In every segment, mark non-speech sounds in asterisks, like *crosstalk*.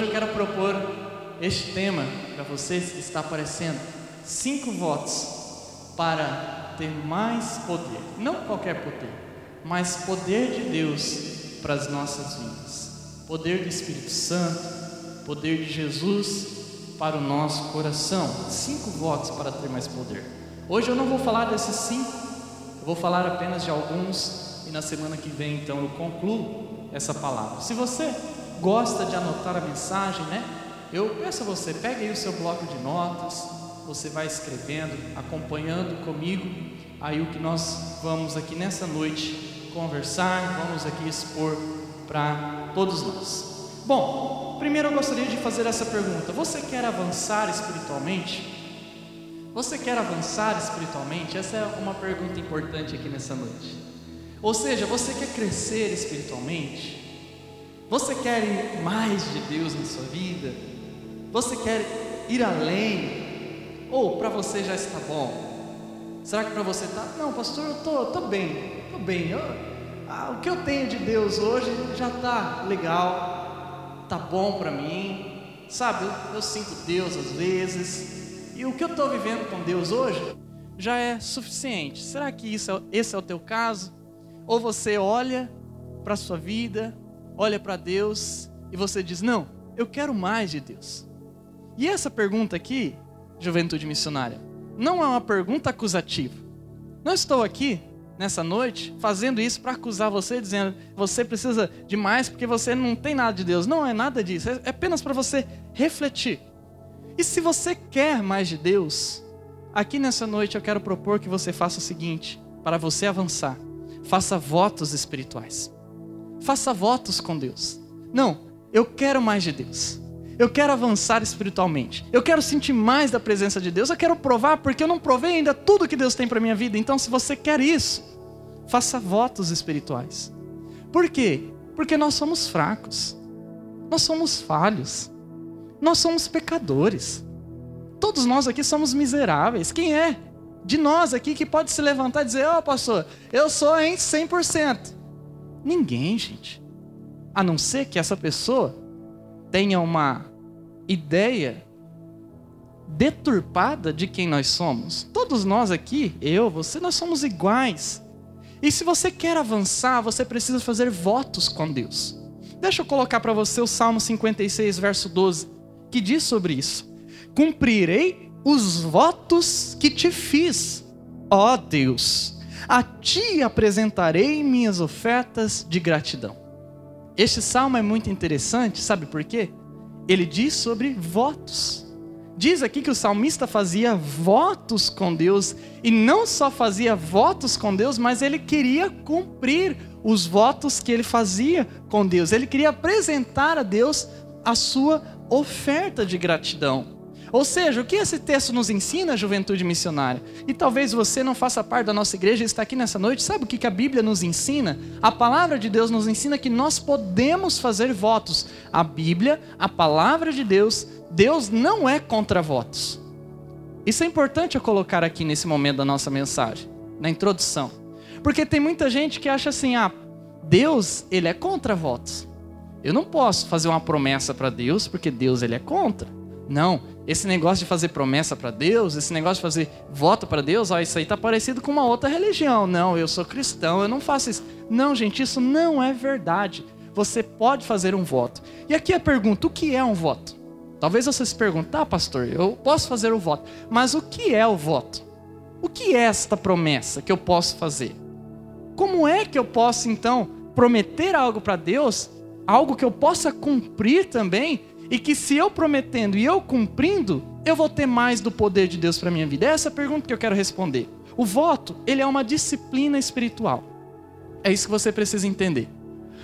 Hoje eu quero propor este tema para vocês que está aparecendo: cinco votos para ter mais poder. Não qualquer poder, mas poder de Deus para as nossas vidas. Poder do Espírito Santo, poder de Jesus para o nosso coração. Cinco votos para ter mais poder. Hoje eu não vou falar desses cinco, eu vou falar apenas de alguns e na semana que vem então eu concluo essa palavra. Se você gosta de anotar a mensagem, né? Eu peço a você, pegue aí o seu bloco de notas, você vai escrevendo, acompanhando comigo aí o que nós vamos aqui nessa noite conversar, vamos aqui expor para todos nós. Bom, primeiro eu gostaria de fazer essa pergunta: você quer avançar espiritualmente? Você quer avançar espiritualmente? Essa é uma pergunta importante aqui nessa noite. Ou seja, você quer crescer espiritualmente? Você quer ir mais de Deus na sua vida? Você quer ir além? Ou para você já está bom? Será que para você está? Não, pastor, eu tô, tô bem, tô bem. Eu, ah, o que eu tenho de Deus hoje já está legal, tá bom para mim, sabe? Eu, eu sinto Deus às vezes e o que eu estou vivendo com Deus hoje já é suficiente. Será que isso é, esse é o teu caso? Ou você olha para a sua vida olha para Deus e você diz: Não, eu quero mais de Deus. E essa pergunta aqui, juventude missionária, não é uma pergunta acusativa. Não estou aqui nessa noite fazendo isso para acusar você, dizendo você precisa de mais porque você não tem nada de Deus. Não é nada disso, é apenas para você refletir. E se você quer mais de Deus, aqui nessa noite eu quero propor que você faça o seguinte: para você avançar, faça votos espirituais. Faça votos com Deus. Não, eu quero mais de Deus. Eu quero avançar espiritualmente. Eu quero sentir mais da presença de Deus. Eu quero provar porque eu não provei ainda tudo que Deus tem para minha vida. Então, se você quer isso, faça votos espirituais. Por quê? Porque nós somos fracos. Nós somos falhos. Nós somos pecadores. Todos nós aqui somos miseráveis. Quem é de nós aqui que pode se levantar e dizer: Ó, oh, pastor, eu sou em 100%? Ninguém, gente. A não ser que essa pessoa tenha uma ideia deturpada de quem nós somos. Todos nós aqui, eu, você, nós somos iguais. E se você quer avançar, você precisa fazer votos com Deus. Deixa eu colocar para você o Salmo 56, verso 12, que diz sobre isso: Cumprirei os votos que te fiz, ó Deus a ti apresentarei minhas ofertas de gratidão. Este salmo é muito interessante, sabe por quê? Ele diz sobre votos. Diz aqui que o salmista fazia votos com Deus, e não só fazia votos com Deus, mas ele queria cumprir os votos que ele fazia com Deus. Ele queria apresentar a Deus a sua oferta de gratidão. Ou seja, o que esse texto nos ensina, juventude missionária? E talvez você não faça parte da nossa igreja e está aqui nessa noite, sabe o que a Bíblia nos ensina? A palavra de Deus nos ensina que nós podemos fazer votos. A Bíblia, a palavra de Deus, Deus não é contra votos. Isso é importante eu colocar aqui nesse momento da nossa mensagem, na introdução. Porque tem muita gente que acha assim: ah, Deus, ele é contra votos. Eu não posso fazer uma promessa para Deus porque Deus ele é contra. Não, esse negócio de fazer promessa para Deus, esse negócio de fazer voto para Deus, ó, isso aí tá parecido com uma outra religião. Não, eu sou cristão, eu não faço isso. Não, gente, isso não é verdade. Você pode fazer um voto. E aqui a pergunta: o que é um voto? Talvez você se pergunte, tá, pastor, eu posso fazer o voto, mas o que é o voto? O que é esta promessa que eu posso fazer? Como é que eu posso então prometer algo para Deus, algo que eu possa cumprir também, e que se eu prometendo e eu cumprindo, eu vou ter mais do poder de Deus para minha vida? Essa é a pergunta que eu quero responder. O voto, ele é uma disciplina espiritual. É isso que você precisa entender.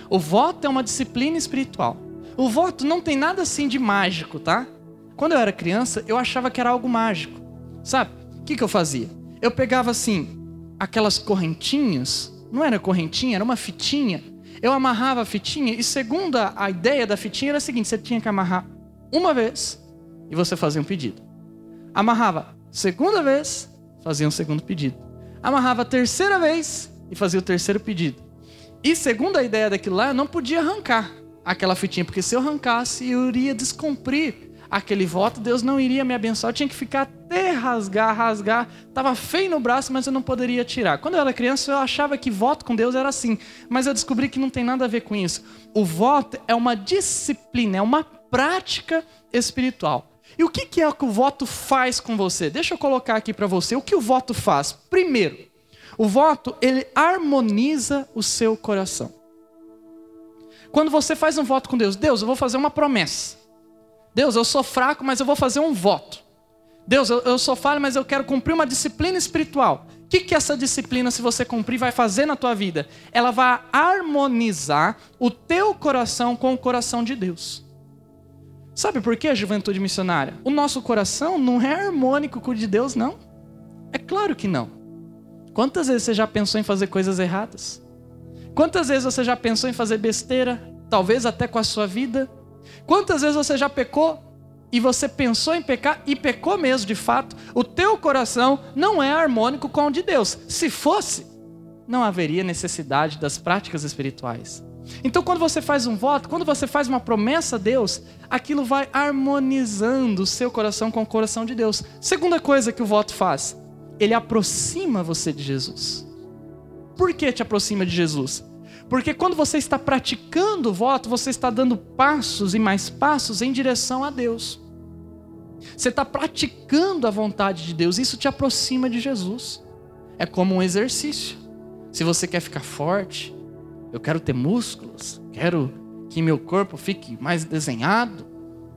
O voto é uma disciplina espiritual. O voto não tem nada assim de mágico, tá? Quando eu era criança, eu achava que era algo mágico. Sabe? O que, que eu fazia? Eu pegava assim, aquelas correntinhas, não era correntinha, era uma fitinha, eu amarrava a fitinha e segundo a ideia da fitinha era a seguinte, você tinha que amarrar uma vez e você fazia um pedido. Amarrava segunda vez, fazia um segundo pedido. Amarrava a terceira vez e fazia o terceiro pedido. E segundo a ideia daquilo lá, eu não podia arrancar aquela fitinha, porque se eu arrancasse, eu iria descumprir aquele voto, Deus não iria me abençoar, eu tinha que ficar até rasgar, rasgar. Tava feio no braço, mas eu não poderia tirar. Quando eu era criança, eu achava que voto com Deus era assim, mas eu descobri que não tem nada a ver com isso. O voto é uma disciplina, é uma prática espiritual. E o que é que o voto faz com você? Deixa eu colocar aqui para você. O que o voto faz? Primeiro, o voto ele harmoniza o seu coração. Quando você faz um voto com Deus, Deus, eu vou fazer uma promessa. Deus, eu sou fraco, mas eu vou fazer um voto. Deus, eu, eu sou falho, mas eu quero cumprir uma disciplina espiritual. O que, que essa disciplina, se você cumprir, vai fazer na tua vida? Ela vai harmonizar o teu coração com o coração de Deus. Sabe por que a juventude missionária? O nosso coração não é harmônico com o de Deus, não. É claro que não. Quantas vezes você já pensou em fazer coisas erradas? Quantas vezes você já pensou em fazer besteira, talvez até com a sua vida? Quantas vezes você já pecou e você pensou em pecar e pecou mesmo de fato? O teu coração não é harmônico com o de Deus. Se fosse, não haveria necessidade das práticas espirituais. Então, quando você faz um voto, quando você faz uma promessa a Deus, aquilo vai harmonizando o seu coração com o coração de Deus. Segunda coisa que o voto faz, ele aproxima você de Jesus. Por que te aproxima de Jesus? Porque quando você está praticando o voto, você está dando passos e mais passos em direção a Deus. Você está praticando a vontade de Deus, isso te aproxima de Jesus. É como um exercício. Se você quer ficar forte, eu quero ter músculos, quero que meu corpo fique mais desenhado,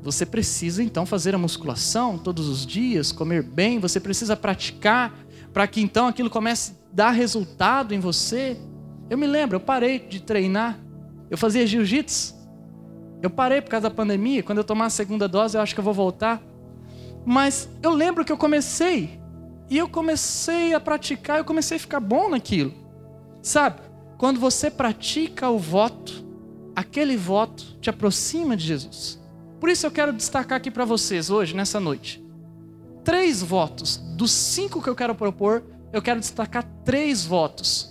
você precisa então fazer a musculação todos os dias, comer bem, você precisa praticar para que então aquilo comece a dar resultado em você. Eu me lembro, eu parei de treinar, eu fazia jiu-jitsu, eu parei por causa da pandemia, quando eu tomar a segunda dose eu acho que eu vou voltar. Mas eu lembro que eu comecei, e eu comecei a praticar, eu comecei a ficar bom naquilo. Sabe? Quando você pratica o voto, aquele voto te aproxima de Jesus. Por isso eu quero destacar aqui para vocês hoje, nessa noite, três votos. Dos cinco que eu quero propor, eu quero destacar três votos.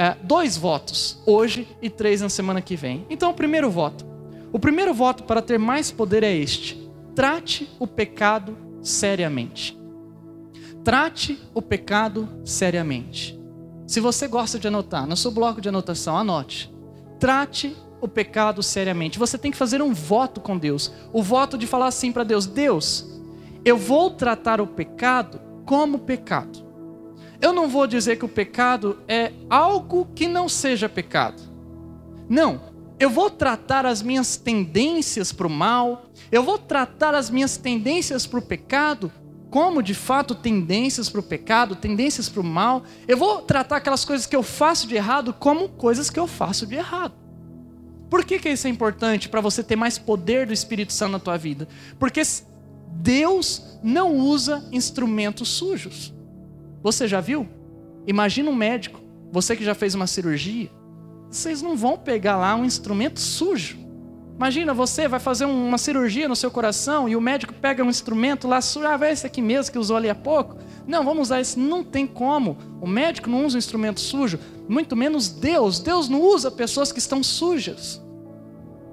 É, dois votos hoje e três na semana que vem. Então, o primeiro voto. O primeiro voto para ter mais poder é este: trate o pecado seriamente. Trate o pecado seriamente. Se você gosta de anotar, no seu bloco de anotação, anote. Trate o pecado seriamente. Você tem que fazer um voto com Deus. O voto de falar assim para Deus: Deus, eu vou tratar o pecado como pecado. Eu não vou dizer que o pecado é algo que não seja pecado. Não. Eu vou tratar as minhas tendências para o mal, eu vou tratar as minhas tendências para o pecado como de fato tendências para o pecado, tendências para o mal. Eu vou tratar aquelas coisas que eu faço de errado como coisas que eu faço de errado. Por que, que isso é importante para você ter mais poder do Espírito Santo na tua vida? Porque Deus não usa instrumentos sujos. Você já viu? Imagina um médico, você que já fez uma cirurgia, vocês não vão pegar lá um instrumento sujo. Imagina, você vai fazer uma cirurgia no seu coração e o médico pega um instrumento lá, ah, vai esse aqui mesmo que usou ali há pouco. Não, vamos usar esse. Não tem como. O médico não usa um instrumento sujo, muito menos Deus. Deus não usa pessoas que estão sujas.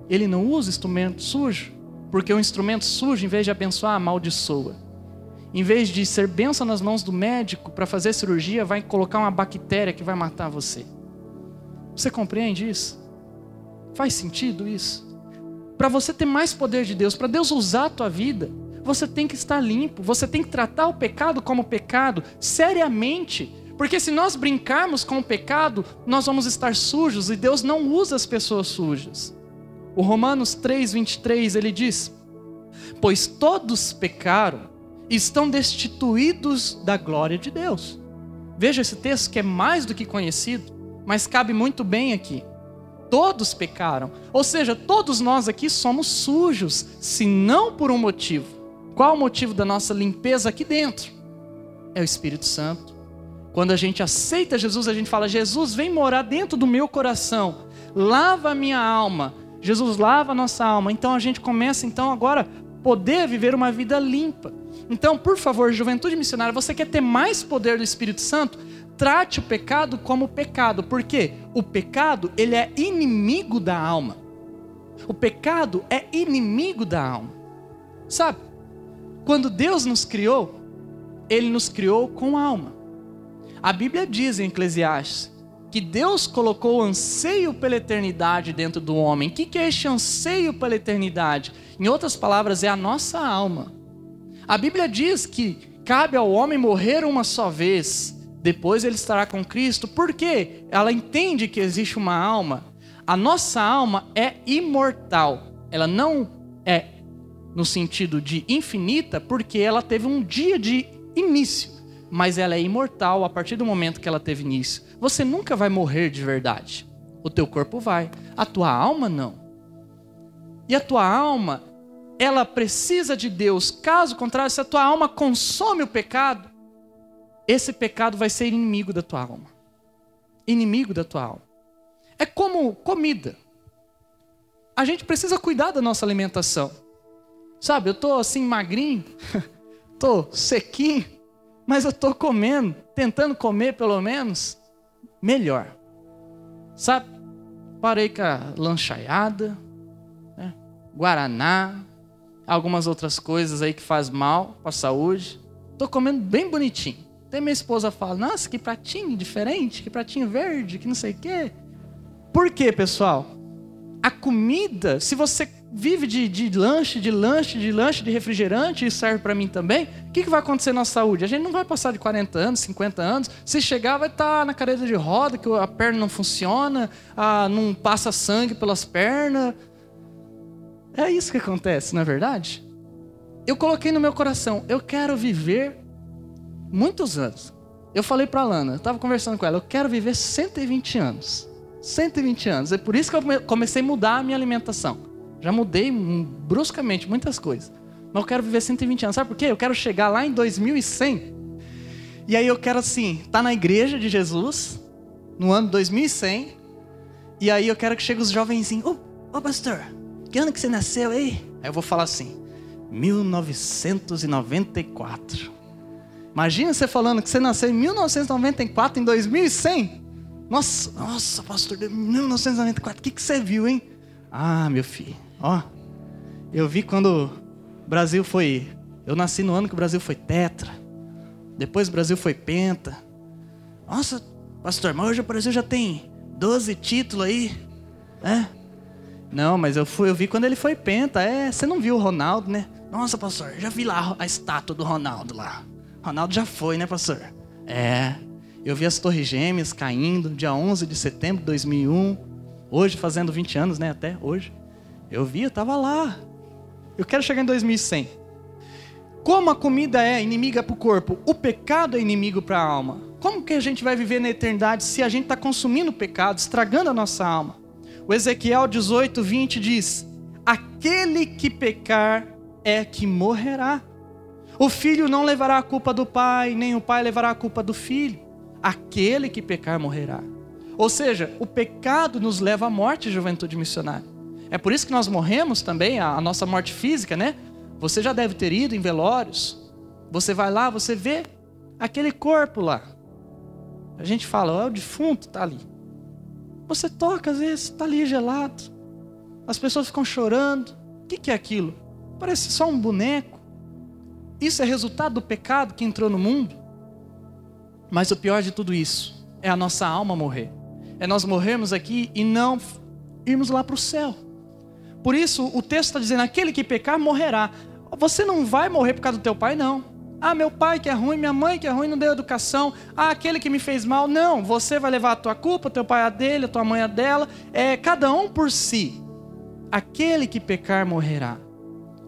Ele não usa instrumento sujo, porque o instrumento sujo, em vez de abençoar, amaldiçoa. Em vez de ser bênção nas mãos do médico para fazer cirurgia, vai colocar uma bactéria que vai matar você. Você compreende isso? Faz sentido isso? Para você ter mais poder de Deus, para Deus usar a tua vida, você tem que estar limpo, você tem que tratar o pecado como pecado, seriamente. Porque se nós brincarmos com o pecado, nós vamos estar sujos e Deus não usa as pessoas sujas. O Romanos 3:23 ele diz: "Pois todos pecaram estão destituídos da glória de Deus". Veja esse texto que é mais do que conhecido, mas cabe muito bem aqui. Todos pecaram. Ou seja, todos nós aqui somos sujos, se não por um motivo. Qual o motivo da nossa limpeza aqui dentro? É o Espírito Santo. Quando a gente aceita Jesus, a gente fala: Jesus, vem morar dentro do meu coração, lava a minha alma. Jesus lava a nossa alma. Então a gente começa então agora poder viver uma vida limpa. Então, por favor, juventude missionária, você quer ter mais poder do Espírito Santo? trate o pecado como pecado, porque o pecado ele é inimigo da alma. O pecado é inimigo da alma. Sabe? Quando Deus nos criou, Ele nos criou com alma. A Bíblia diz em Eclesiastes que Deus colocou anseio pela eternidade dentro do homem. O que é este anseio pela eternidade? Em outras palavras, é a nossa alma. A Bíblia diz que cabe ao homem morrer uma só vez, depois ele estará com Cristo. Por quê? Ela entende que existe uma alma. A nossa alma é imortal. Ela não é no sentido de infinita, porque ela teve um dia de início mas ela é imortal a partir do momento que ela teve início. Você nunca vai morrer de verdade. O teu corpo vai, a tua alma não. E a tua alma, ela precisa de Deus. Caso contrário, se a tua alma consome o pecado, esse pecado vai ser inimigo da tua alma. Inimigo da tua alma. É como comida. A gente precisa cuidar da nossa alimentação. Sabe, eu tô assim magrinho, *laughs* tô sequinho, mas eu estou comendo, tentando comer pelo menos melhor. Sabe? Parei com a lanchaiada, né? guaraná, algumas outras coisas aí que faz mal para a saúde. Estou comendo bem bonitinho. Até minha esposa fala: Nossa, que pratinho diferente, que pratinho verde, que não sei o quê. Por quê, pessoal? A comida, se você vive de, de lanche, de lanche, de lanche, de refrigerante, isso serve para mim também, o que, que vai acontecer na saúde? A gente não vai passar de 40 anos, 50 anos. Se chegar, vai estar tá na cadeira de roda, que a perna não funciona, a, não passa sangue pelas pernas. É isso que acontece, não é verdade? Eu coloquei no meu coração, eu quero viver muitos anos. Eu falei para a Lana, eu estava conversando com ela, eu quero viver 120 anos. 120 anos. É por isso que eu comecei a mudar a minha alimentação. Já mudei bruscamente muitas coisas. Mas eu quero viver 120 anos. Sabe por quê? Eu quero chegar lá em 2100. E aí eu quero assim, estar tá na igreja de Jesus no ano 2100. E aí eu quero que chegue os jovenzinhos. Ô, oh, oh, pastor, que ano que você nasceu aí? Aí eu vou falar assim, 1994. Imagina você falando que você nasceu em 1994, em 2100. Nossa, nossa, pastor, 1994, o que, que você viu, hein? Ah, meu filho, Ó, eu vi quando o Brasil foi. Eu nasci no ano que o Brasil foi tetra. Depois o Brasil foi penta. Nossa, pastor, mas hoje o Brasil já tem 12 títulos aí. É? Não, mas eu, fui, eu vi quando ele foi penta. É, você não viu o Ronaldo, né? Nossa, pastor, já vi lá a estátua do Ronaldo lá. Ronaldo já foi, né, pastor? É. Eu vi as Torres Gêmeas caindo dia 11 de setembro de 2001. Hoje fazendo 20 anos, né, até hoje. Eu vi, eu estava lá. Eu quero chegar em 2100. Como a comida é inimiga para o corpo, o pecado é inimigo para a alma. Como que a gente vai viver na eternidade se a gente está consumindo o pecado, estragando a nossa alma? O Ezequiel 18, 20 diz: Aquele que pecar é que morrerá. O filho não levará a culpa do pai, nem o pai levará a culpa do filho. Aquele que pecar morrerá. Ou seja, o pecado nos leva à morte, juventude missionária. É por isso que nós morremos também, a, nossa morte física, né? Você já deve ter ido em velórios. Você vai lá, você vê aquele corpo lá. A gente fala, ó, o defunto está ali. Você toca, às vezes, está ali gelado. As pessoas ficam chorando. O que, é aquilo? Parece só um boneco. Isso é resultado do pecado que entrou no mundo. Mas o pior de tudo isso é a nossa alma morrer. É nós morrermos aqui e não irmos lá para o céu. Por isso o texto está dizendo: aquele que pecar morrerá. Você não vai morrer por causa do teu pai, não. Ah, meu pai que é ruim, minha mãe que é ruim, não deu educação. Ah, aquele que me fez mal. Não, você vai levar a tua culpa, teu pai a dele, a tua mãe a dela. É cada um por si. Aquele que pecar morrerá.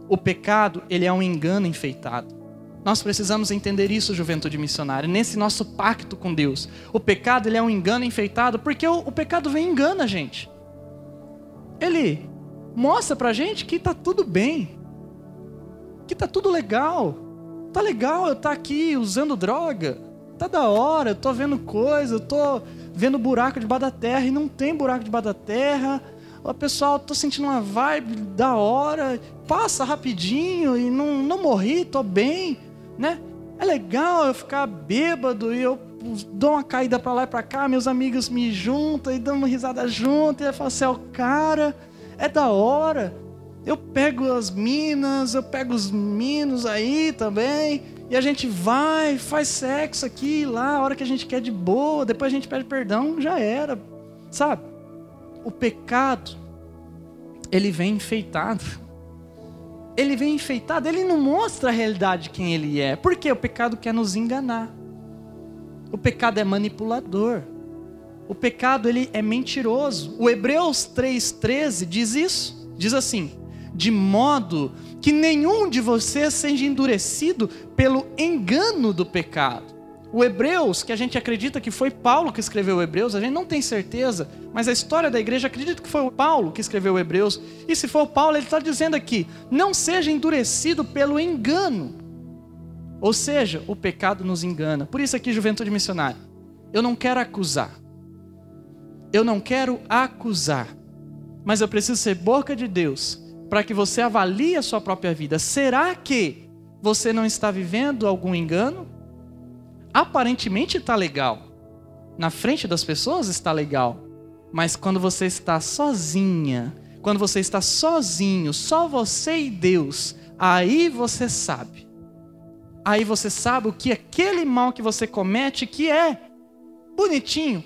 O pecado, ele é um engano enfeitado. Nós precisamos entender isso, juventude missionária, nesse nosso pacto com Deus. O pecado, ele é um engano enfeitado, porque o, o pecado vem e engana a gente. Ele mostra pra gente que tá tudo bem. Que tá tudo legal. Tá legal eu tá aqui usando droga. Tá da hora, eu tô vendo coisa, eu tô vendo buraco debaixo da terra e não tem buraco debaixo da terra. O pessoal, tô sentindo uma vibe da hora, passa rapidinho e não, não morri, tô bem, né? É legal eu ficar bêbado e eu dou uma caída para lá e para cá, meus amigos me juntam e dão uma risada junto e eu falo assim, é o cara, é da hora. Eu pego as minas, eu pego os minos aí também, e a gente vai, faz sexo aqui, lá, a hora que a gente quer de boa, depois a gente pede perdão, já era. Sabe? O pecado, ele vem enfeitado. Ele vem enfeitado, ele não mostra a realidade de quem ele é. Porque o pecado quer nos enganar. O pecado é manipulador. O pecado ele é mentiroso. O Hebreus 3:13 diz isso. Diz assim: "De modo que nenhum de vocês seja endurecido pelo engano do pecado." O Hebreus, que a gente acredita que foi Paulo que escreveu o Hebreus, a gente não tem certeza, mas a história da igreja acredita que foi o Paulo que escreveu o Hebreus. E se for o Paulo, ele está dizendo aqui: não seja endurecido pelo engano. Ou seja, o pecado nos engana. Por isso aqui, juventude missionária, eu não quero acusar. Eu não quero acusar. Mas eu preciso ser boca de Deus para que você avalie a sua própria vida. Será que você não está vivendo algum engano? Aparentemente está legal. Na frente das pessoas está legal. Mas quando você está sozinha, quando você está sozinho, só você e Deus, aí você sabe aí você sabe o que aquele mal que você comete, que é bonitinho,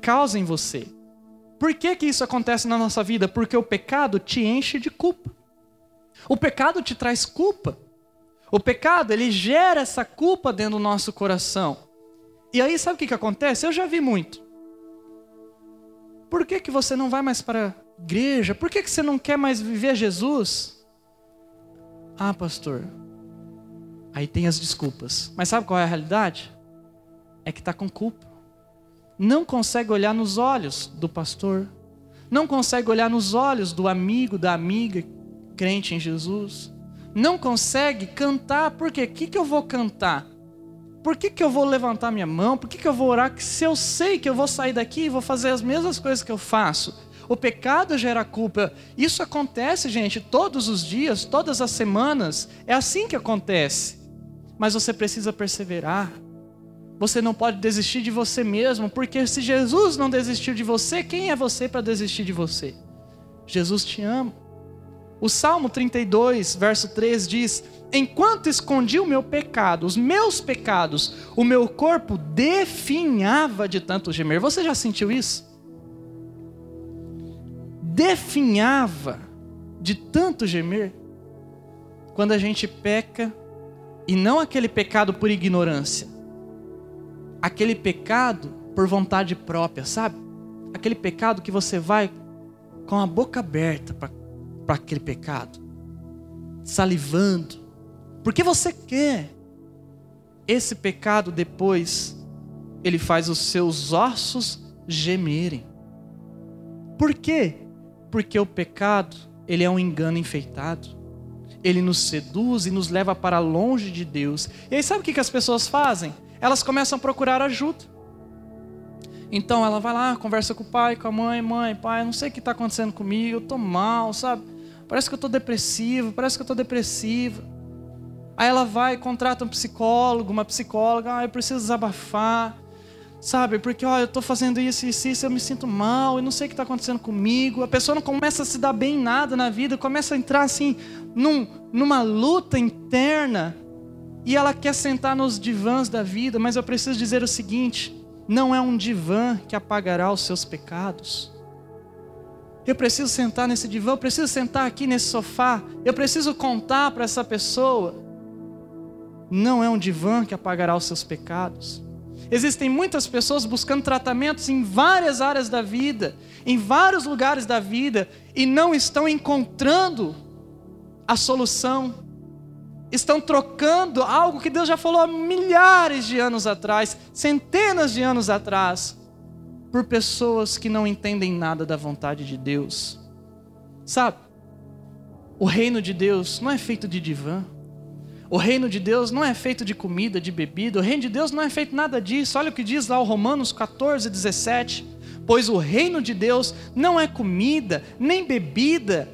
causa em você. Por que, que isso acontece na nossa vida? Porque o pecado te enche de culpa. O pecado te traz culpa. O pecado, ele gera essa culpa dentro do nosso coração. E aí, sabe o que, que acontece? Eu já vi muito. Por que, que você não vai mais para a igreja? Por que, que você não quer mais viver Jesus? Ah, pastor, Aí tem as desculpas. Mas sabe qual é a realidade? É que está com culpa. Não consegue olhar nos olhos do pastor. Não consegue olhar nos olhos do amigo, da amiga crente em Jesus. Não consegue cantar. Por quê? O que, que eu vou cantar? Por que, que eu vou levantar minha mão? Por que, que eu vou orar? Se eu sei que eu vou sair daqui e vou fazer as mesmas coisas que eu faço. O pecado gera culpa. Isso acontece, gente, todos os dias, todas as semanas. É assim que acontece mas você precisa perseverar. Você não pode desistir de você mesmo, porque se Jesus não desistiu de você, quem é você para desistir de você? Jesus te ama. O Salmo 32, verso 3 diz: Enquanto escondi o meu pecado, os meus pecados, o meu corpo definhava de tanto gemer. Você já sentiu isso? Definhava de tanto gemer. Quando a gente peca, e não aquele pecado por ignorância. Aquele pecado por vontade própria, sabe? Aquele pecado que você vai com a boca aberta para aquele pecado, salivando, porque você quer. Esse pecado depois, ele faz os seus ossos gemerem. Por quê? Porque o pecado, ele é um engano enfeitado ele nos seduz e nos leva para longe de Deus. E aí sabe o que, as pessoas fazem? Elas começam a procurar ajuda. Então ela vai lá, conversa com o pai, com a mãe, mãe, pai, não sei o que está acontecendo comigo, eu estou mal, sabe? Parece que eu estou depressivo, parece que eu estou depressiva. Aí ela vai, contrata um psicólogo, uma psicóloga, ah, eu preciso desabafar sabe? Porque, ó, eu estou fazendo isso isso, isso, eu me sinto mal, eu não sei o que está acontecendo comigo. A pessoa não começa a se dar bem em nada na vida, começa a entrar assim, num, numa luta interna, e ela quer sentar nos divãs da vida, mas eu preciso dizer o seguinte: não é um divã que apagará os seus pecados. Eu preciso sentar nesse divã, eu preciso sentar aqui nesse sofá, eu preciso contar para essa pessoa. Não é um divã que apagará os seus pecados. Existem muitas pessoas buscando tratamentos em várias áreas da vida, em vários lugares da vida, e não estão encontrando a solução. Estão trocando algo que Deus já falou há milhares de anos atrás, centenas de anos atrás, por pessoas que não entendem nada da vontade de Deus. Sabe? O reino de Deus não é feito de divã. O reino de Deus não é feito de comida, de bebida. O reino de Deus não é feito nada disso. Olha o que diz lá o Romanos 14, 17. Pois o reino de Deus não é comida, nem bebida,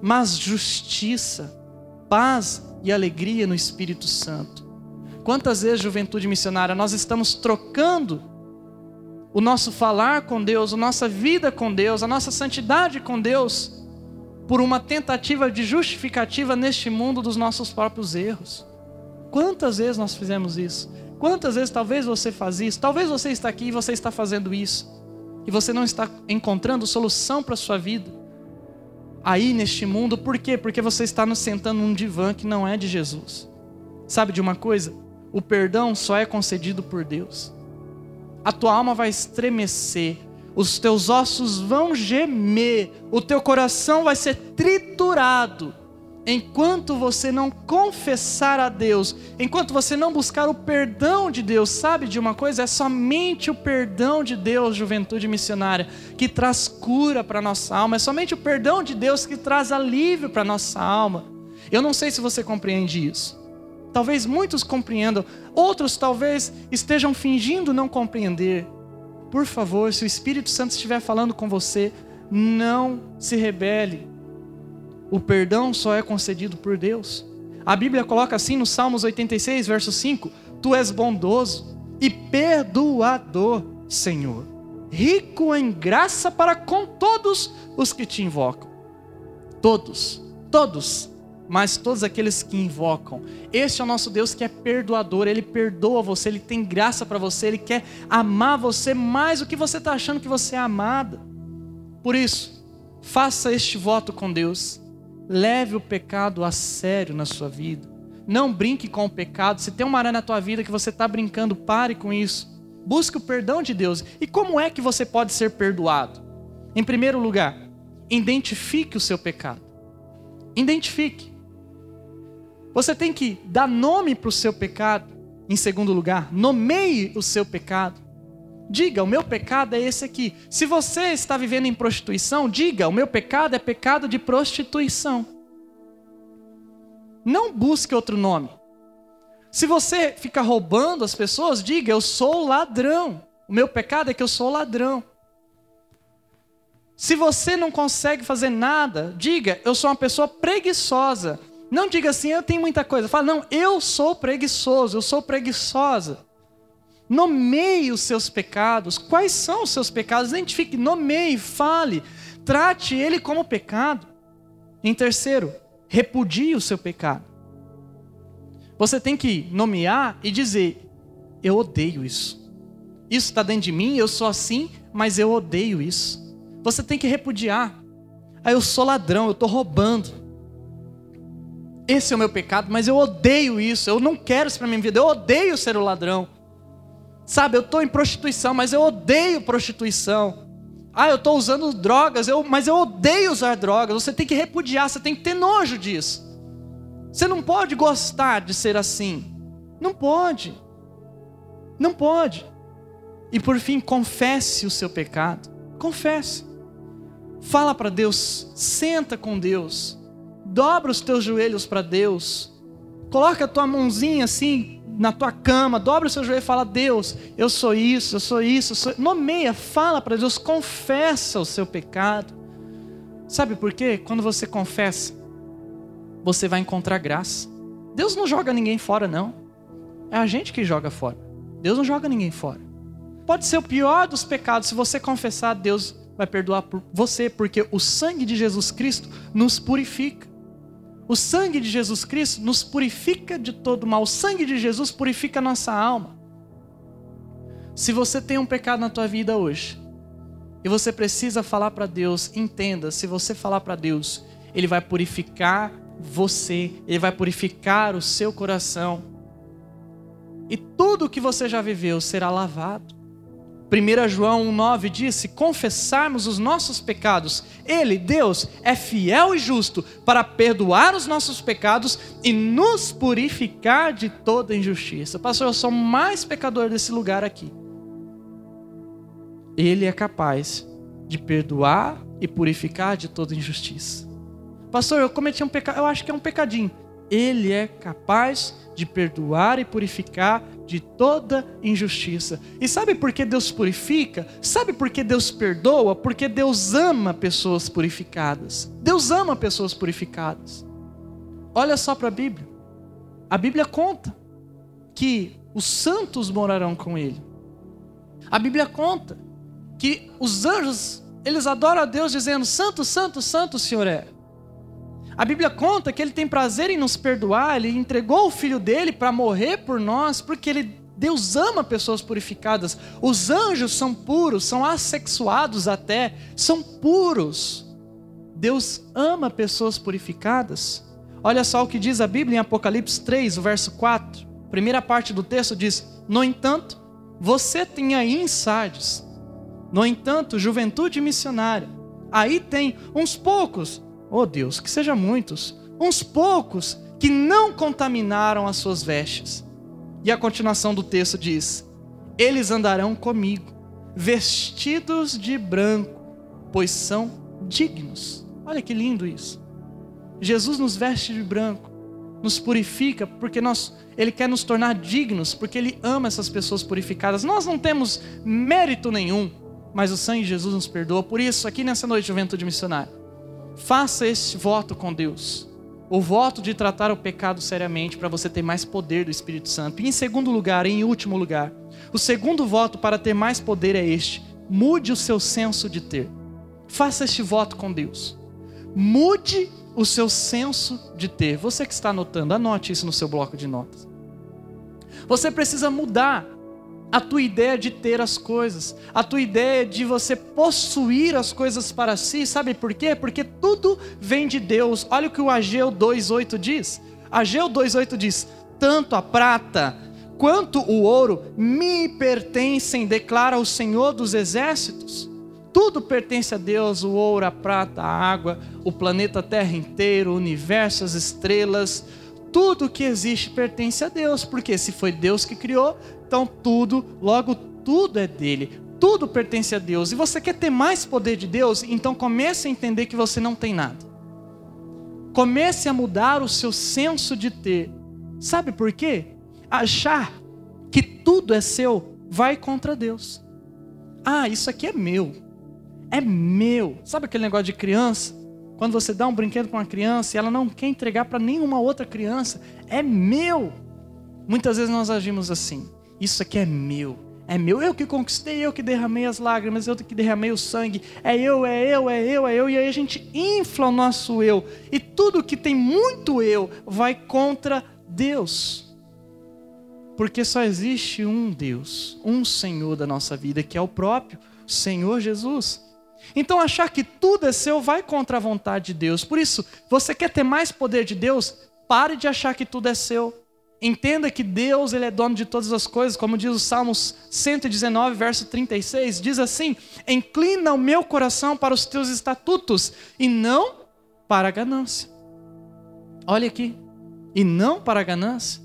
mas justiça, paz e alegria no Espírito Santo. Quantas vezes, juventude missionária, nós estamos trocando o nosso falar com Deus, a nossa vida com Deus, a nossa santidade com Deus, por uma tentativa de justificativa neste mundo dos nossos próprios erros. Quantas vezes nós fizemos isso? Quantas vezes talvez você faz isso? Talvez você está aqui e você está fazendo isso. E você não está encontrando solução para a sua vida. Aí neste mundo, por quê? Porque você está nos sentando num divã que não é de Jesus. Sabe de uma coisa? O perdão só é concedido por Deus. A tua alma vai estremecer, os teus ossos vão gemer, o teu coração vai ser triturado enquanto você não confessar a Deus, enquanto você não buscar o perdão de Deus, sabe de uma coisa? É somente o perdão de Deus, juventude missionária, que traz cura para nossa alma, é somente o perdão de Deus que traz alívio para nossa alma. Eu não sei se você compreende isso. Talvez muitos compreendam, outros talvez estejam fingindo não compreender. Por favor, se o Espírito Santo estiver falando com você, não se rebele o perdão só é concedido por Deus. A Bíblia coloca assim no Salmos 86, verso 5: Tu és bondoso e perdoador, Senhor, rico em graça para com todos os que te invocam. Todos, todos, mas todos aqueles que invocam. Este é o nosso Deus que é perdoador, ele perdoa você, ele tem graça para você, ele quer amar você mais do que você está achando que você é amada. Por isso, faça este voto com Deus Leve o pecado a sério na sua vida. Não brinque com o pecado. Se tem uma área na tua vida que você está brincando, pare com isso. Busque o perdão de Deus. E como é que você pode ser perdoado? Em primeiro lugar, identifique o seu pecado. Identifique. Você tem que dar nome para o seu pecado. Em segundo lugar, nomeie o seu pecado. Diga, o meu pecado é esse aqui. Se você está vivendo em prostituição, diga, o meu pecado é pecado de prostituição. Não busque outro nome. Se você fica roubando as pessoas, diga, eu sou ladrão. O meu pecado é que eu sou ladrão. Se você não consegue fazer nada, diga, eu sou uma pessoa preguiçosa. Não diga assim, eu tenho muita coisa. Fala, não, eu sou preguiçoso, eu sou preguiçosa. Nomeie os seus pecados. Quais são os seus pecados? Identifique, nomeie, fale, trate ele como pecado. Em terceiro, repudie o seu pecado. Você tem que nomear e dizer: Eu odeio isso. Isso está dentro de mim, eu sou assim, mas eu odeio isso. Você tem que repudiar. Ah, eu sou ladrão, eu estou roubando. Esse é o meu pecado, mas eu odeio isso. Eu não quero isso para minha vida. Eu odeio ser o ladrão. Sabe, eu estou em prostituição, mas eu odeio prostituição. Ah, eu estou usando drogas, eu, mas eu odeio usar drogas. Você tem que repudiar, você tem que ter nojo disso. Você não pode gostar de ser assim. Não pode. Não pode. E por fim, confesse o seu pecado. Confesse. Fala para Deus, senta com Deus. Dobra os teus joelhos para Deus. Coloca a tua mãozinha assim na tua cama, dobra o seu joelho e fala: Deus, eu sou isso, eu sou isso. Eu sou... Nomeia, fala para Deus, confessa o seu pecado. Sabe por quê? Quando você confessa, você vai encontrar graça. Deus não joga ninguém fora, não. É a gente que joga fora. Deus não joga ninguém fora. Pode ser o pior dos pecados, se você confessar, Deus vai perdoar por você, porque o sangue de Jesus Cristo nos purifica. O sangue de Jesus Cristo nos purifica de todo mal. O sangue de Jesus purifica a nossa alma. Se você tem um pecado na tua vida hoje, e você precisa falar para Deus, entenda, se você falar para Deus, ele vai purificar você, ele vai purificar o seu coração. E tudo o que você já viveu será lavado. 1 João 1,9 diz: Se confessarmos os nossos pecados, Ele, Deus, é fiel e justo para perdoar os nossos pecados e nos purificar de toda injustiça. Pastor, eu sou mais pecador desse lugar aqui. Ele é capaz de perdoar e purificar de toda injustiça. Pastor, eu cometi um pecado, eu acho que é um pecadinho. Ele é capaz de perdoar e purificar de toda injustiça. E sabe por que Deus purifica? Sabe por que Deus perdoa? Porque Deus ama pessoas purificadas. Deus ama pessoas purificadas. Olha só para a Bíblia. A Bíblia conta que os santos morarão com ele. A Bíblia conta que os anjos, eles adoram a Deus dizendo: Santo, Santo, Santo o Senhor é. A Bíblia conta que ele tem prazer em nos perdoar, ele entregou o filho dele para morrer por nós, porque ele, Deus ama pessoas purificadas. Os anjos são puros, são assexuados até, são puros. Deus ama pessoas purificadas. Olha só o que diz a Bíblia em Apocalipse 3, o verso 4. Primeira parte do texto diz: No entanto, você tem aí em Sardes, no entanto, juventude missionária, aí tem uns poucos oh Deus, que seja muitos, uns poucos que não contaminaram as suas vestes. E a continuação do texto diz: Eles andarão comigo, vestidos de branco, pois são dignos. Olha que lindo isso. Jesus nos veste de branco, nos purifica, porque nós, Ele quer nos tornar dignos, porque Ele ama essas pessoas purificadas. Nós não temos mérito nenhum, mas o sangue de Jesus nos perdoa. Por isso, aqui nessa noite, Juventude Missionária, Faça esse voto com Deus. O voto de tratar o pecado seriamente para você ter mais poder do Espírito Santo. E em segundo lugar, em último lugar, o segundo voto para ter mais poder é este: mude o seu senso de ter. Faça este voto com Deus. Mude o seu senso de ter. Você que está anotando, anote isso no seu bloco de notas. Você precisa mudar a tua ideia de ter as coisas, a tua ideia de você possuir as coisas para si, sabe por quê? Porque tudo vem de Deus. Olha o que o Ageu 2:8 diz. Ageu 2:8 diz: "Tanto a prata quanto o ouro me pertencem", declara o Senhor dos exércitos. Tudo pertence a Deus, o ouro, a prata, a água, o planeta Terra inteiro, o universo, as estrelas, tudo que existe pertence a Deus, porque se foi Deus que criou, então tudo, logo tudo é dele, tudo pertence a Deus. E você quer ter mais poder de Deus? Então comece a entender que você não tem nada. Comece a mudar o seu senso de ter. Sabe por quê? Achar que tudo é seu vai contra Deus. Ah, isso aqui é meu. É meu. Sabe aquele negócio de criança? Quando você dá um brinquedo para uma criança e ela não quer entregar para nenhuma outra criança, é meu. Muitas vezes nós agimos assim. Isso aqui é meu. É meu, eu que conquistei, eu que derramei as lágrimas, eu que derramei o sangue. É eu, é eu, é eu, é eu. E aí a gente infla o nosso eu. E tudo que tem muito eu vai contra Deus. Porque só existe um Deus, um Senhor da nossa vida, que é o próprio Senhor Jesus. Então achar que tudo é seu vai contra a vontade de Deus. Por isso, você quer ter mais poder de Deus? Pare de achar que tudo é seu. Entenda que Deus ele é dono de todas as coisas, como diz o Salmos 119, verso 36, diz assim: Inclina o meu coração para os teus estatutos e não para a ganância. Olha aqui, e não para a ganância.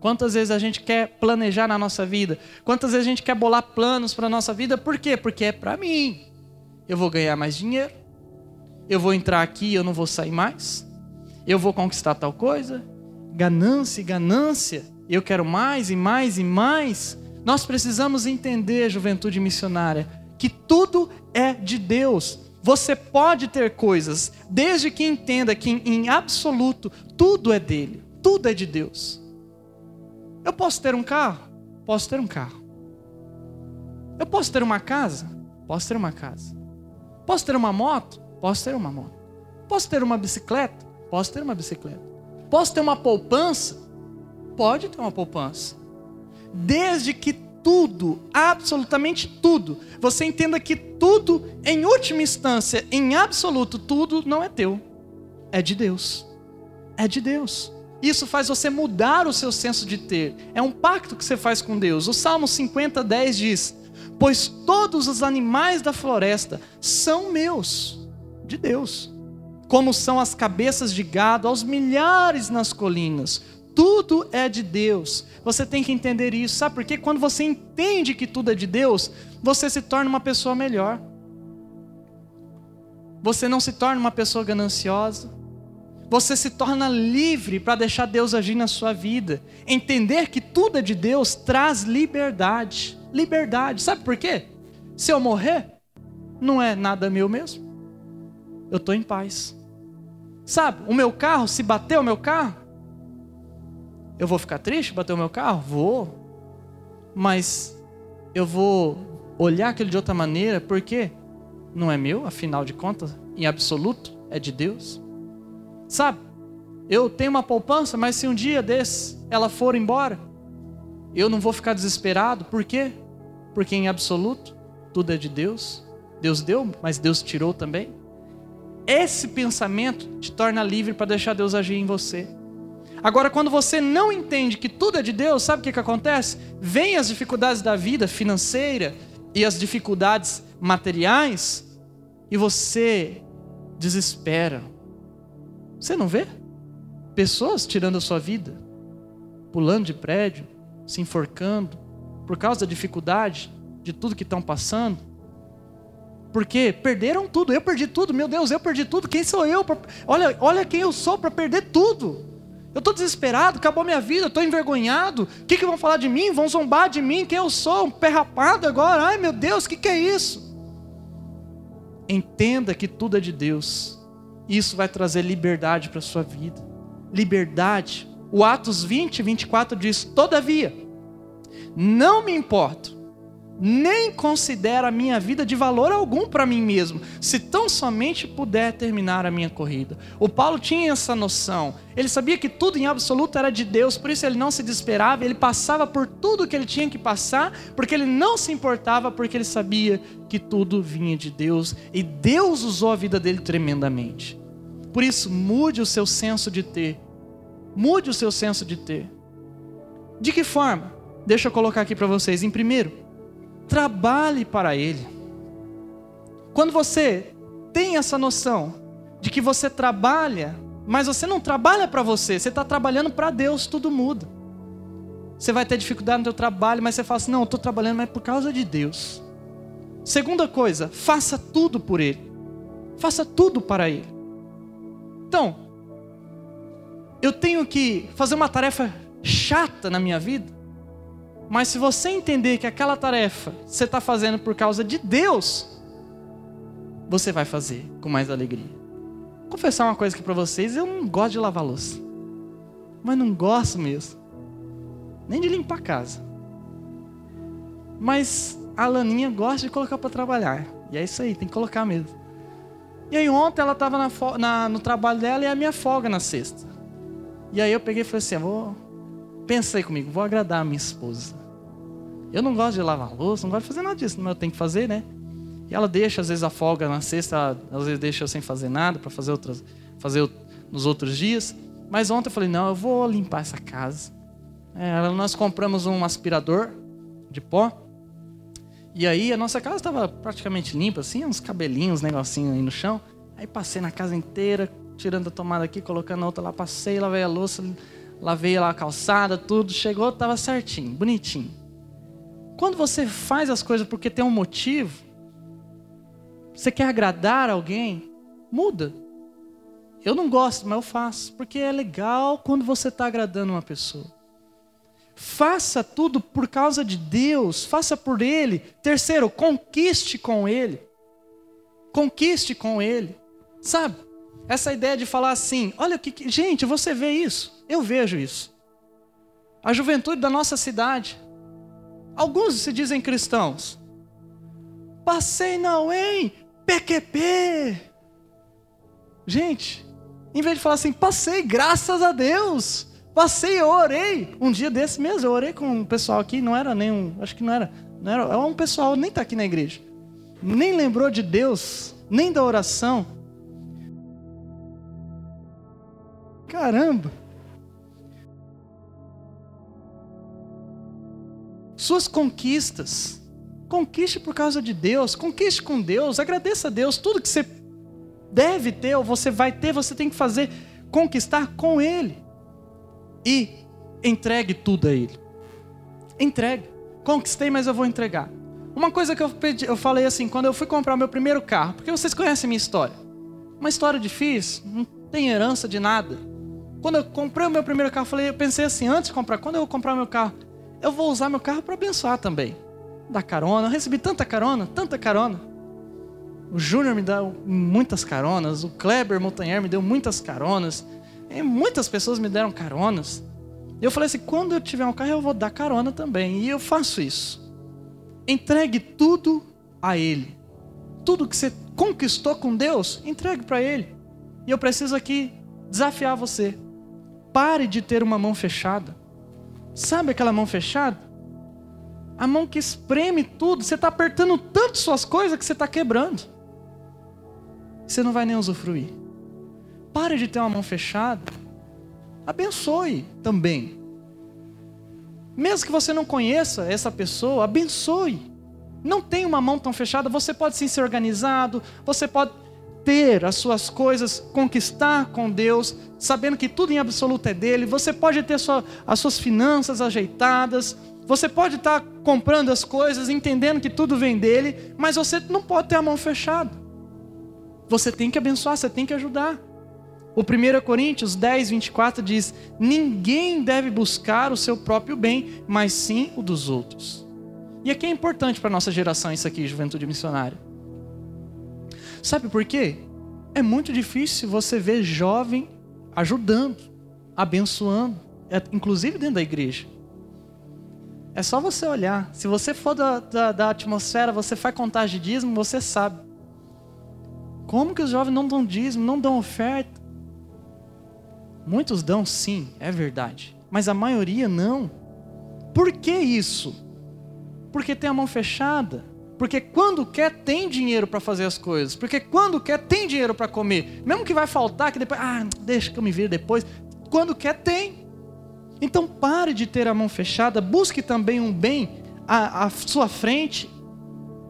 Quantas vezes a gente quer planejar na nossa vida? Quantas vezes a gente quer bolar planos para a nossa vida? Por quê? Porque é para mim. Eu vou ganhar mais dinheiro. Eu vou entrar aqui e eu não vou sair mais. Eu vou conquistar tal coisa ganância e ganância, eu quero mais e mais e mais. Nós precisamos entender, juventude missionária, que tudo é de Deus. Você pode ter coisas, desde que entenda que em absoluto tudo é dele, tudo é de Deus. Eu posso ter um carro? Posso ter um carro. Eu posso ter uma casa? Posso ter uma casa. Posso ter uma moto? Posso ter uma moto. Posso ter uma bicicleta? Posso ter uma bicicleta. Posso ter uma poupança? Pode ter uma poupança. Desde que tudo, absolutamente tudo, você entenda que tudo, em última instância, em absoluto, tudo não é teu. É de Deus. É de Deus. Isso faz você mudar o seu senso de ter. É um pacto que você faz com Deus. O Salmo 50, 10 diz: Pois todos os animais da floresta são meus, de Deus como são as cabeças de gado, aos milhares nas colinas. Tudo é de Deus. Você tem que entender isso. Sabe por quê? Quando você entende que tudo é de Deus, você se torna uma pessoa melhor. Você não se torna uma pessoa gananciosa. Você se torna livre para deixar Deus agir na sua vida. Entender que tudo é de Deus traz liberdade. Liberdade. Sabe por quê? Se eu morrer, não é nada meu mesmo eu estou em paz. Sabe, o meu carro, se bater o meu carro, eu vou ficar triste bater o meu carro? Vou. Mas eu vou olhar aquilo de outra maneira, porque não é meu, afinal de contas, em absoluto, é de Deus. Sabe? Eu tenho uma poupança, mas se um dia desse ela for embora, eu não vou ficar desesperado. Por quê? Porque em absoluto tudo é de Deus. Deus deu, mas Deus tirou também. Esse pensamento te torna livre para deixar Deus agir em você. Agora, quando você não entende que tudo é de Deus, sabe o que, que acontece? Vem as dificuldades da vida financeira e as dificuldades materiais e você desespera. Você não vê? Pessoas tirando a sua vida, pulando de prédio, se enforcando, por causa da dificuldade de tudo que estão passando. Porque perderam tudo, eu perdi tudo, meu Deus, eu perdi tudo. Quem sou eu? Pra... Olha, olha quem eu sou para perder tudo. Eu estou desesperado, acabou minha vida, estou envergonhado. O que, que vão falar de mim? Vão zombar de mim? Quem eu sou? Um pé rapado agora? Ai meu Deus, o que, que é isso? Entenda que tudo é de Deus. Isso vai trazer liberdade para a sua vida. Liberdade. O Atos 20, 24 diz: Todavia, não me importo nem considero a minha vida de valor algum para mim mesmo, se tão somente puder terminar a minha corrida. O Paulo tinha essa noção. Ele sabia que tudo em absoluto era de Deus, por isso ele não se desesperava, ele passava por tudo que ele tinha que passar, porque ele não se importava, porque ele sabia que tudo vinha de Deus e Deus usou a vida dele tremendamente. Por isso, mude o seu senso de ter. Mude o seu senso de ter. De que forma? Deixa eu colocar aqui para vocês. Em primeiro, trabalhe para Ele. Quando você tem essa noção de que você trabalha, mas você não trabalha para você, você está trabalhando para Deus, tudo muda. Você vai ter dificuldade no seu trabalho, mas você fala assim: não, eu estou trabalhando, mas é por causa de Deus. Segunda coisa, faça tudo por Ele. Faça tudo para Ele. Então, eu tenho que fazer uma tarefa chata na minha vida, mas se você entender que aquela tarefa você está fazendo por causa de Deus, você vai fazer com mais alegria. Vou confessar uma coisa aqui para vocês: eu não gosto de lavar louça, mas não gosto mesmo, nem de limpar a casa. Mas a Laninha gosta de colocar para trabalhar, e é isso aí, tem que colocar mesmo. E aí ontem ela estava no trabalho dela e a minha folga na sexta. E aí eu peguei e falei assim: vou Pensa aí comigo, vou agradar a minha esposa. Eu não gosto de lavar louça, não gosto de fazer nada disso, mas eu tenho que fazer, né? E ela deixa, às vezes, a folga na sexta, às vezes deixa eu sem fazer nada para fazer outras, fazer nos outros dias. Mas ontem eu falei, não, eu vou limpar essa casa. É, nós compramos um aspirador de pó. E aí a nossa casa estava praticamente limpa, assim, uns cabelinhos, uns negocinhos aí no chão. Aí passei na casa inteira, tirando a tomada aqui, colocando a outra lá, passei, lavei a louça, lavei lá a calçada, tudo, chegou, estava certinho, bonitinho. Quando você faz as coisas porque tem um motivo, você quer agradar alguém, muda. Eu não gosto, mas eu faço, porque é legal quando você está agradando uma pessoa. Faça tudo por causa de Deus, faça por Ele. Terceiro, conquiste com Ele. Conquiste com Ele. Sabe? Essa ideia de falar assim, olha o que. Gente, você vê isso? Eu vejo isso. A juventude da nossa cidade. Alguns se dizem cristãos. Passei na UEM, PQP. Gente, em vez de falar assim, passei, graças a Deus. Passei, eu orei. Um dia desse mesmo, eu orei com um pessoal aqui, não era nenhum, acho que não era, não era, é um pessoal nem está aqui na igreja. Nem lembrou de Deus, nem da oração. Caramba! Suas conquistas. Conquiste por causa de Deus, conquiste com Deus, agradeça a Deus. Tudo que você deve ter ou você vai ter, você tem que fazer, conquistar com Ele. E entregue tudo a Ele. Entregue. Conquistei, mas eu vou entregar. Uma coisa que eu, pedi, eu falei assim, quando eu fui comprar meu primeiro carro, porque vocês conhecem a minha história. Uma história difícil, não tem herança de nada. Quando eu comprei o meu primeiro carro, eu, falei, eu pensei assim, antes de comprar, quando eu comprar meu carro, eu vou usar meu carro para abençoar também. Dar carona, eu recebi tanta carona, tanta carona. O Júnior me deu muitas caronas, o Kleber Montanher me deu muitas caronas, e muitas pessoas me deram caronas. Eu falei assim: quando eu tiver um carro, eu vou dar carona também. E eu faço isso. Entregue tudo a Ele. Tudo que você conquistou com Deus, entregue para Ele. E eu preciso aqui desafiar você. Pare de ter uma mão fechada. Sabe aquela mão fechada? A mão que espreme tudo. Você está apertando tanto suas coisas que você está quebrando. Você não vai nem usufruir. Pare de ter uma mão fechada. Abençoe também. Mesmo que você não conheça essa pessoa, abençoe. Não tem uma mão tão fechada, você pode sim ser organizado, você pode ter as suas coisas, conquistar com Deus, sabendo que tudo em absoluto é dele, você pode ter sua, as suas finanças ajeitadas, você pode estar comprando as coisas, entendendo que tudo vem dele, mas você não pode ter a mão fechada. Você tem que abençoar, você tem que ajudar. O 1 Coríntios 10, 24 diz: Ninguém deve buscar o seu próprio bem, mas sim o dos outros. E aqui é importante para a nossa geração isso aqui, juventude missionária. Sabe por quê? É muito difícil você ver jovem ajudando, abençoando, é, inclusive dentro da igreja. É só você olhar. Se você for da, da, da atmosfera, você faz contagem de dízimo, você sabe. Como que os jovens não dão dízimo, não dão oferta? Muitos dão sim, é verdade. Mas a maioria não. Por que isso? Porque tem a mão fechada. Porque quando quer, tem dinheiro para fazer as coisas. Porque quando quer, tem dinheiro para comer. Mesmo que vai faltar, que depois, ah, deixa que eu me vire depois. Quando quer, tem. Então pare de ter a mão fechada, busque também um bem à, à sua frente.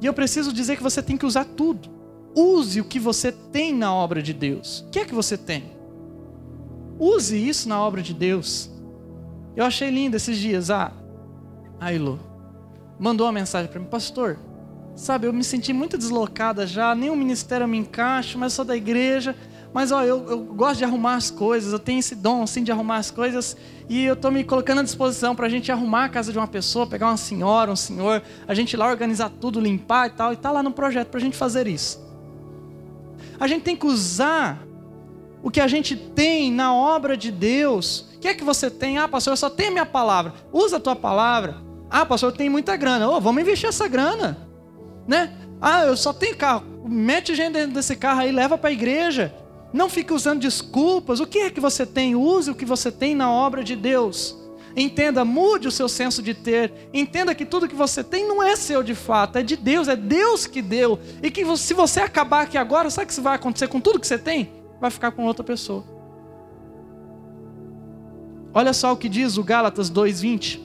E eu preciso dizer que você tem que usar tudo. Use o que você tem na obra de Deus. O que é que você tem? Use isso na obra de Deus. Eu achei lindo esses dias. Ah, a Ilo mandou uma mensagem para mim, pastor. Sabe, eu me senti muito deslocada já, nem o ministério me encaixa, mas sou da igreja. Mas ó, eu, eu gosto de arrumar as coisas, eu tenho esse dom assim de arrumar as coisas, e eu estou me colocando à disposição para a gente arrumar a casa de uma pessoa, pegar uma senhora, um senhor, a gente ir lá organizar tudo, limpar e tal, e tá lá no projeto para a gente fazer isso. A gente tem que usar o que a gente tem na obra de Deus. O que é que você tem? Ah, pastor, eu só tenho minha palavra. Usa a tua palavra. Ah, pastor, eu tenho muita grana. Oh, vamos investir essa grana né? Ah, eu só tenho carro. Mete gente dentro desse carro aí, leva para a igreja. Não fique usando desculpas. O que é que você tem? Use o que você tem na obra de Deus. Entenda, mude o seu senso de ter. Entenda que tudo que você tem não é seu de fato, é de Deus, é Deus que deu. E que se você acabar aqui agora, sabe o que vai acontecer com tudo que você tem? Vai ficar com outra pessoa. Olha só o que diz o Gálatas 2:20.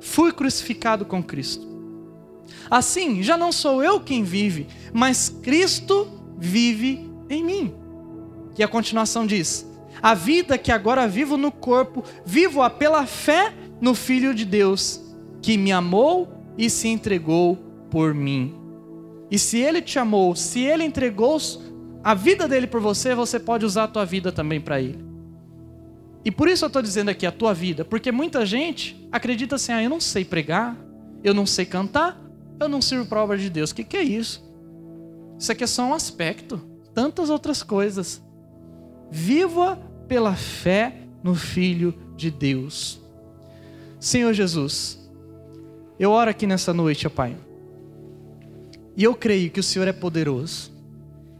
Fui crucificado com Cristo. Assim, já não sou eu quem vive, mas Cristo vive em mim. E a continuação diz: A vida que agora vivo no corpo, vivo-a pela fé no Filho de Deus, que me amou e se entregou por mim. E se ele te amou, se ele entregou a vida dele por você, você pode usar a tua vida também para ele. E por isso eu estou dizendo aqui a tua vida, porque muita gente acredita assim: ah, eu não sei pregar, eu não sei cantar, eu não sirvo para a obra de Deus. O que, que é isso? Isso aqui é só um aspecto. Tantas outras coisas. Viva pela fé no Filho de Deus. Senhor Jesus, eu oro aqui nessa noite, ó Pai. E eu creio que o Senhor é poderoso.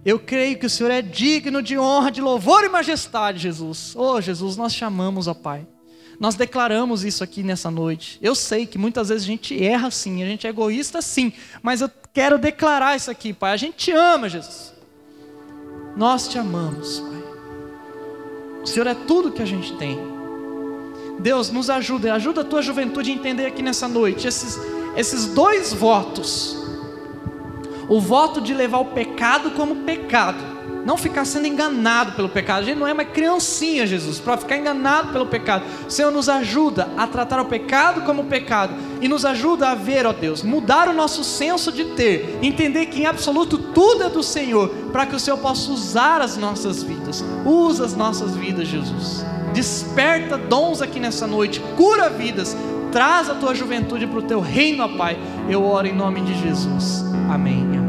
Eu creio que o Senhor é digno de honra, de louvor e majestade, Jesus. Oh, Jesus, nós chamamos, ó Pai. Nós declaramos isso aqui nessa noite. Eu sei que muitas vezes a gente erra sim, a gente é egoísta sim, mas eu quero declarar isso aqui, Pai. A gente te ama, Jesus. Nós te amamos, Pai. O Senhor é tudo que a gente tem. Deus, nos ajuda, ajuda a tua juventude a entender aqui nessa noite esses, esses dois votos. O voto de levar o pecado como pecado não ficar sendo enganado pelo pecado. A gente não é mais criancinha, Jesus, para ficar enganado pelo pecado. Senhor nos ajuda a tratar o pecado como pecado e nos ajuda a ver, ó Deus, mudar o nosso senso de ter, entender que em absoluto tudo é do Senhor, para que o Senhor possa usar as nossas vidas. Usa as nossas vidas, Jesus. Desperta dons aqui nessa noite, cura vidas, traz a tua juventude para o teu reino, ó Pai. Eu oro em nome de Jesus. Amém.